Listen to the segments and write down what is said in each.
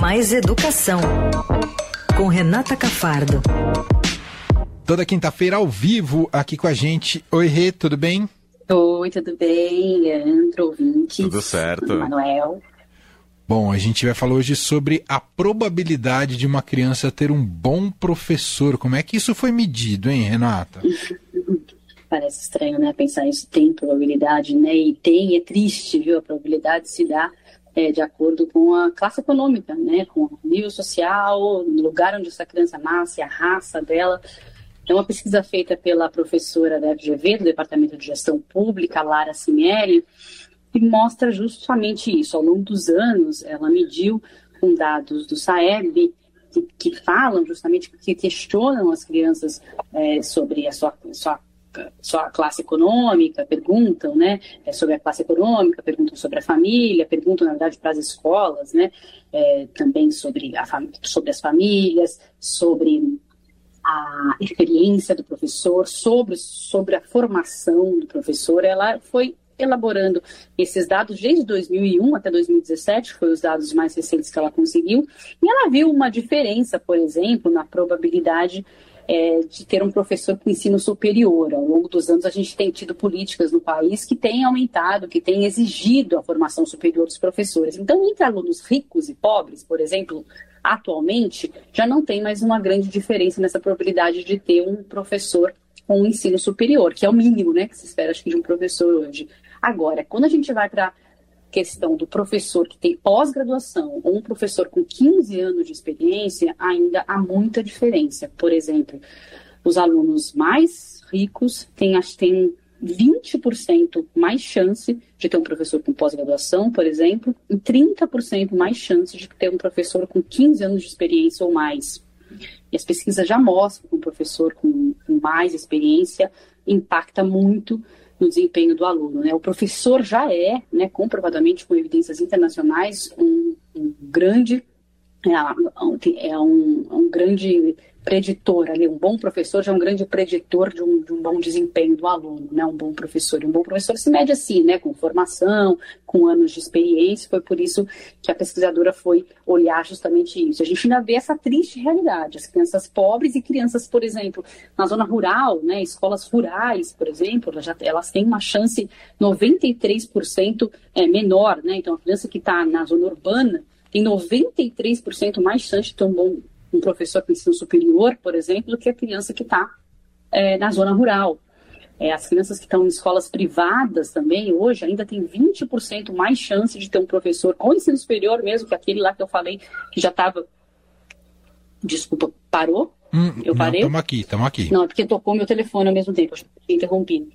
Mais Educação, com Renata Cafardo. Toda quinta-feira ao vivo aqui com a gente. Oi, Rê, tudo bem? Oi, tudo bem, Leandro, ouvintes? Tudo certo. Manuel. Bom, a gente vai falar hoje sobre a probabilidade de uma criança ter um bom professor. Como é que isso foi medido, hein, Renata? Parece estranho, né? Pensar isso tem probabilidade, né? E tem, é triste, viu? A probabilidade se dá é, de acordo com a classe econômica, né? Com o nível social, o lugar onde essa criança nasce, a raça dela. É uma pesquisa feita pela professora da FGV, do Departamento de Gestão Pública, Lara Cimieri, que mostra justamente isso. Ao longo dos anos, ela mediu com dados do SAEB que, que falam justamente, que questionam as crianças é, sobre a sua, sua sua classe econômica, perguntam, né, é, sobre a classe econômica, perguntam sobre a família, perguntam, na verdade, para as escolas, né, é, também sobre, a sobre as famílias, sobre a experiência do professor, sobre, sobre a formação do professor. Ela foi elaborando esses dados desde 2001 até 2017, foi os dados mais recentes que ela conseguiu, e ela viu uma diferença, por exemplo, na probabilidade é, de ter um professor com ensino superior. Ao longo dos anos, a gente tem tido políticas no país que têm aumentado, que têm exigido a formação superior dos professores. Então, entre alunos ricos e pobres, por exemplo, atualmente, já não tem mais uma grande diferença nessa probabilidade de ter um professor com ensino superior, que é o mínimo né, que se espera acho que, de um professor hoje. Agora, quando a gente vai para questão do professor que tem pós-graduação ou um professor com 15 anos de experiência, ainda há muita diferença. Por exemplo, os alunos mais ricos têm, têm 20% mais chance de ter um professor com pós-graduação, por exemplo, e 30% mais chance de ter um professor com 15 anos de experiência ou mais. E as pesquisas já mostram que um professor com, com mais experiência impacta muito no desempenho do aluno. Né? O professor já é, né, comprovadamente com evidências internacionais, um, um grande é, é um, um grande preditor ali, um bom professor já é um grande preditor de um, de um, bom desempenho do aluno, né? Um bom professor. E um bom professor se mede assim, né? Com formação, com anos de experiência. Foi por isso que a pesquisadora foi olhar justamente isso. A gente ainda vê essa triste realidade. As crianças pobres e crianças, por exemplo, na zona rural, né? Escolas rurais, por exemplo, elas, já, elas têm uma chance 93% é, menor, né? Então, a criança que está na zona urbana tem 93% mais chance de ter um bom um professor com ensino superior, por exemplo, do que a criança que está é, na zona rural. É, as crianças que estão em escolas privadas também, hoje, ainda tem 20% mais chance de ter um professor com ensino superior mesmo, que aquele lá que eu falei que já estava. Desculpa, parou? Hum, eu parei? Estamos aqui, estamos aqui. Não, é porque tocou meu telefone ao mesmo tempo, eu interrompi.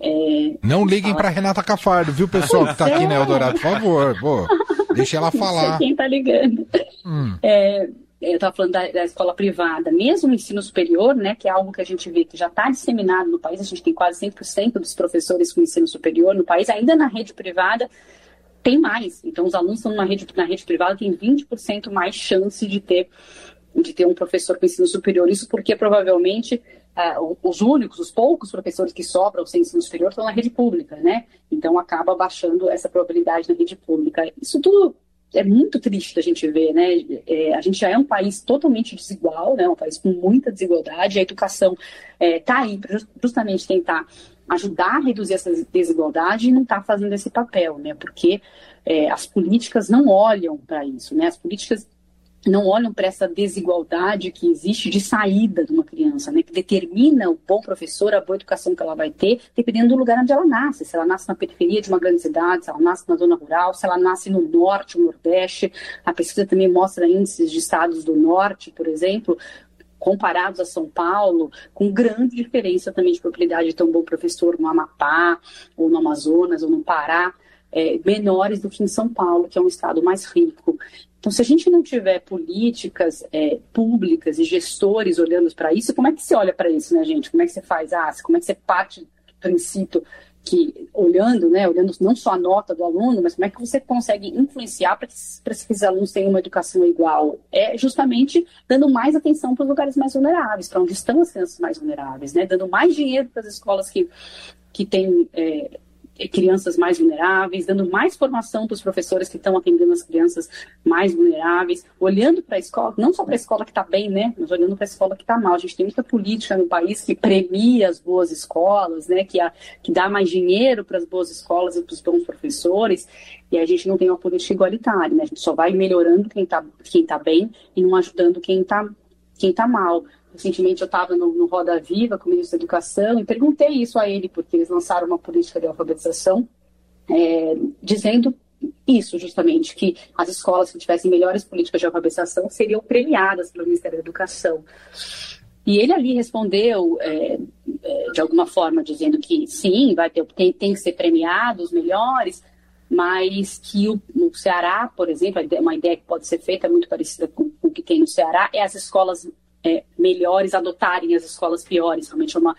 É, não liguem para Renata Cafardo, viu, pessoal que está aqui na Eldorado, por favor. Pô, deixa ela falar. Não sei quem está ligando. Hum. É, eu estava falando da, da, escola privada, mesmo o ensino superior, né, que é algo que a gente vê que já está disseminado no país, a gente tem quase 100% dos professores com ensino superior no país, ainda na rede privada tem mais. Então, os alunos estão numa rede, na rede privada, tem 20% mais chance de ter, de ter um professor com ensino superior. Isso porque provavelmente uh, os únicos, os poucos professores que sobram sem ensino superior estão na rede pública, né? Então, acaba baixando essa probabilidade na rede pública. Isso tudo é muito triste a gente ver, né? É, a gente já é um país totalmente desigual, né? Um país com muita desigualdade. A educação está é, aí para justamente tentar ajudar a reduzir essa desigualdade e não está fazendo esse papel, né? Porque é, as políticas não olham para isso, né? As políticas não olham para essa desigualdade que existe de saída de uma criança, né, que determina o bom professor, a boa educação que ela vai ter, dependendo do lugar onde ela nasce. Se ela nasce na periferia de uma grande cidade, se ela nasce na zona rural, se ela nasce no norte ou nordeste. A pesquisa também mostra índices de estados do norte, por exemplo, comparados a São Paulo, com grande diferença também de probabilidade de ter um bom professor no Amapá, ou no Amazonas, ou no Pará. É, menores do que em São Paulo, que é um estado mais rico. Então, se a gente não tiver políticas é, públicas e gestores olhando para isso, como é que você olha para isso, né, gente? Como é que você faz? Ah, como é que você parte do princípio que, olhando, né, olhando não só a nota do aluno, mas como é que você consegue influenciar para que, que esses alunos tenham uma educação igual? É justamente dando mais atenção para os lugares mais vulneráveis, para onde estão as crianças mais vulneráveis, né? Dando mais dinheiro para as escolas que, que têm. É, crianças mais vulneráveis, dando mais formação para os professores que estão atendendo as crianças mais vulneráveis, olhando para a escola, não só para a escola que está bem, né, mas olhando para a escola que está mal. A gente tem muita política no país que premia as boas escolas, né, que, a, que dá mais dinheiro para as boas escolas e para os bons professores, e a gente não tem uma política igualitária, né, a gente só vai melhorando quem está quem tá bem e não ajudando quem está quem tá mal. Recentemente eu estava no, no, Roda Viva com o ministro da Educação e perguntei isso a ele, porque eles lançaram uma política de alfabetização é, dizendo isso, justamente, que as escolas que tivessem melhores políticas de alfabetização seriam premiadas pelo Ministério da Educação. E ele ali respondeu, é, é, de alguma forma, dizendo que sim, vai ter, tem, tem que ser premiados os melhores, mas que o, o, Ceará, por exemplo, uma ideia que pode ser feita muito parecida com, com o que tem no Ceará, é as escolas é, melhores adotarem as escolas piores, realmente é uma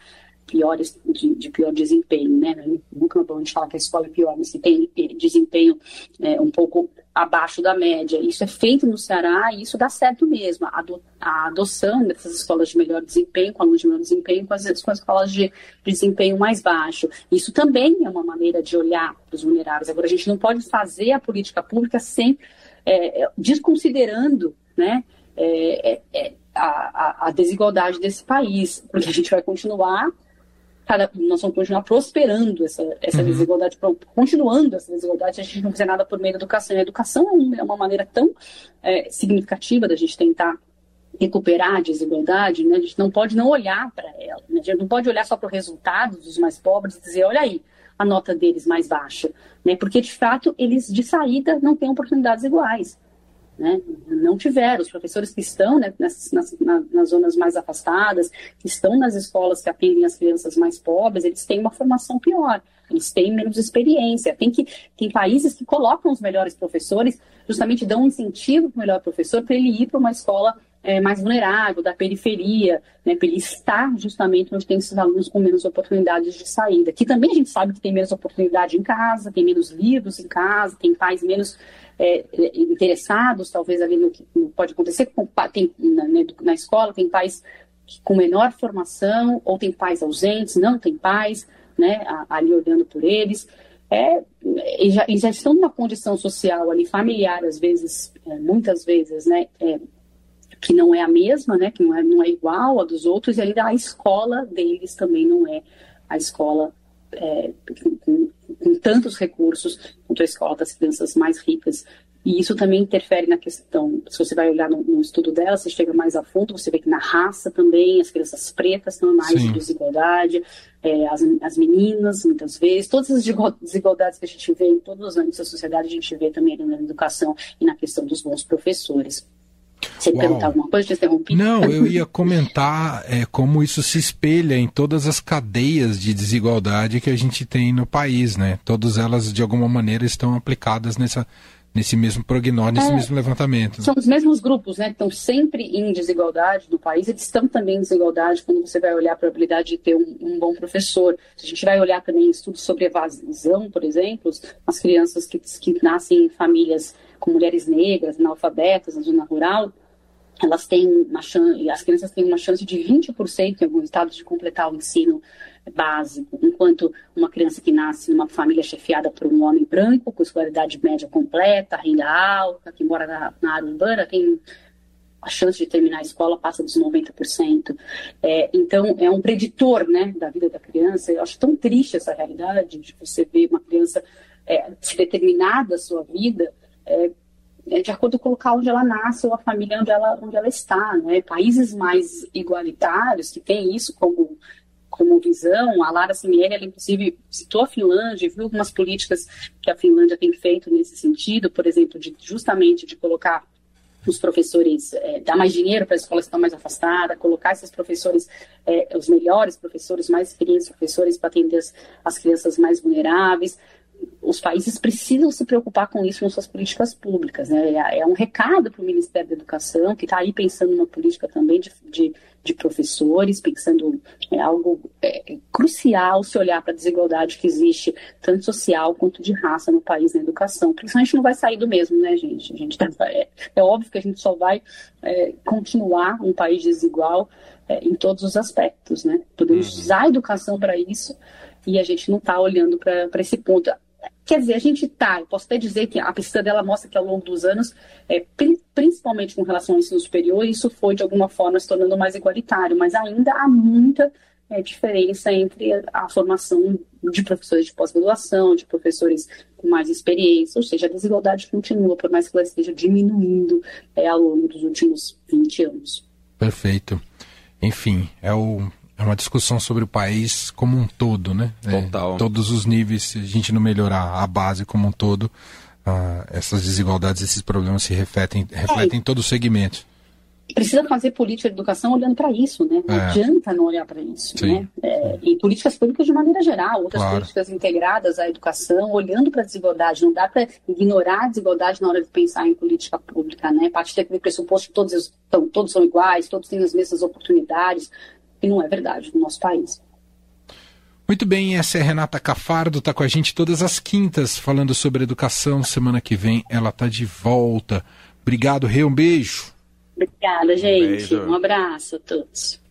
piores de, de, pior desempenho, né? Nunca é bom a gente falar que a escola é pior, mas que tem desempenho é, um pouco abaixo da média. Isso é feito no Ceará e isso dá certo mesmo. A, ado, a adoção dessas escolas de melhor desempenho, com alunos de menor desempenho, com as, com as escolas de, de desempenho mais baixo. Isso também é uma maneira de olhar para os vulneráveis. Agora, a gente não pode fazer a política pública sem é, é desconsiderando, né? É, é, é a, a, desigualdade desse país, porque a gente vai continuar, nós vamos continuar prosperando essa, essa uhum. desigualdade, continuando essa desigualdade se a gente não fizer nada por meio da educação. A educação é, é uma maneira tão é, significativa da gente tentar recuperar a desigualdade, né? a gente não pode não olhar para ela, né? a gente não pode olhar só para o resultado dos mais pobres e dizer, olha aí, a nota deles mais baixa, né? porque de fato eles de saída não têm oportunidades iguais né? Não tiveram. Os professores que estão né, nas, nas, nas, zonas mais afastadas, que estão nas escolas que atendem as crianças mais pobres, eles têm uma formação pior, eles têm menos experiência. Tem, que, tem países que colocam os melhores professores, justamente dão um incentivo para o melhor professor para ele ir para uma escola é, mais vulnerável, da periferia, né, para ele estar justamente onde tem esses alunos com menos oportunidades de saída. Que também a gente sabe que tem menos oportunidade em casa, tem menos livros em casa, tem pais menos é, interessados, talvez ali no que pode acontecer com, tem, na, né, na escola, tem pais com menor formação, ou tem pais ausentes, não tem pais, né, ali olhando por eles. É, e já, e já estão numa condição social ali, familiar, às vezes, é, muitas vezes, né, é, que não é a mesma, né, que não é, não é igual a dos outros, e ainda a escola deles também não é a escola é, com, com, com, tantos recursos quanto a escola das crianças mais ricas. E isso também interfere na questão, se você vai olhar no, no estudo dela, você chega mais a fundo, você vê que na raça também as crianças pretas estão mais de desigualdade, é, as, as meninas, muitas vezes, todas as desigualdades que a gente vê em todos os âmbitos da sociedade, a gente vê também na educação e na questão dos bons professores. Você perguntar alguma coisa, te interrompi? Não, eu ia comentar é, como isso se espelha em todas as cadeias de desigualdade que a gente tem no país, né? Todas elas, de alguma maneira, estão aplicadas nessa, nesse mesmo prognóstico, nesse é, mesmo levantamento. São os mesmos grupos, né? Que estão sempre em desigualdade no país, eles estão também em desigualdade quando você vai olhar a probabilidade de ter um, um bom professor. Se a gente vai olhar também estudos sobre evasão, por exemplo, as crianças que, que nascem em famílias com mulheres negras, analfabetas na zona rural, elas têm uma chance, as crianças têm uma chance de 20% em alguns estados de completar o ensino básico, enquanto uma criança que nasce numa família chefiada por um homem branco, com escolaridade média completa, renda alta, que mora na, na área urbana, tem a chance de terminar a escola passa dos 90%. É, então, é um preditor né, da vida da criança. Eu acho tão triste essa realidade de você ver uma criança é, se determinar da sua vida é, é, de acordo com o local onde ela nasce ou a família onde ela, onde ela está. Né? Países mais igualitários, que têm isso como, como visão, a Lara Simieri, ela inclusive citou a Finlândia, viu algumas políticas que a Finlândia tem feito nesse sentido, por exemplo, de justamente de colocar os professores, é, dar mais dinheiro para as escolas que estão mais afastadas, colocar esses professores, é, os melhores professores, mais experientes professores para atender as, as crianças mais vulneráveis, os países precisam se preocupar com isso nas suas políticas públicas. Né? É, é um recado para o Ministério da Educação, que está aí pensando numa política também de, de, de professores, pensando é algo é, crucial se olhar para a desigualdade que existe, tanto social quanto de raça no país na educação. Porque senão a gente não vai sair do mesmo, né, gente? A gente tá, é, é óbvio que a gente só vai é, continuar um país desigual é, em todos os aspectos, né? Podemos uhum. usar a educação para isso, e a gente não está olhando para esse ponto. Quer dizer, a gente está, posso até dizer que a pesquisa dela mostra que ao longo dos anos, é, principalmente com relação ao ensino superior, isso foi de alguma forma se tornando mais igualitário, mas ainda há muita é, diferença entre a, a formação de professores de pós-graduação, de professores com mais experiência, ou seja, a desigualdade continua, por mais que ela esteja diminuindo é, ao longo dos últimos 20 anos. Perfeito. Enfim, é, o, é uma discussão sobre o país como um todo, né? É, Total. É, todos os níveis, se a gente não melhorar a base como um todo, uh, essas desigualdades, esses problemas se refletem, refletem é. em todo o segmento precisa fazer política de educação olhando para isso, né? Não é. adianta não olhar para isso, Sim. né? É, e políticas públicas de maneira geral, outras claro. políticas integradas à educação, olhando para a desigualdade. Não dá para ignorar a desigualdade na hora de pensar em política pública, né? Parte daquele pressuposto que todos, estão, todos são iguais, todos têm as mesmas oportunidades, e não é verdade no nosso país. Muito bem, essa é Renata Cafardo, está com a gente todas as quintas falando sobre educação. Semana que vem ela está de volta. Obrigado, Rei, um beijo. Obrigada, gente. Um, um abraço a todos.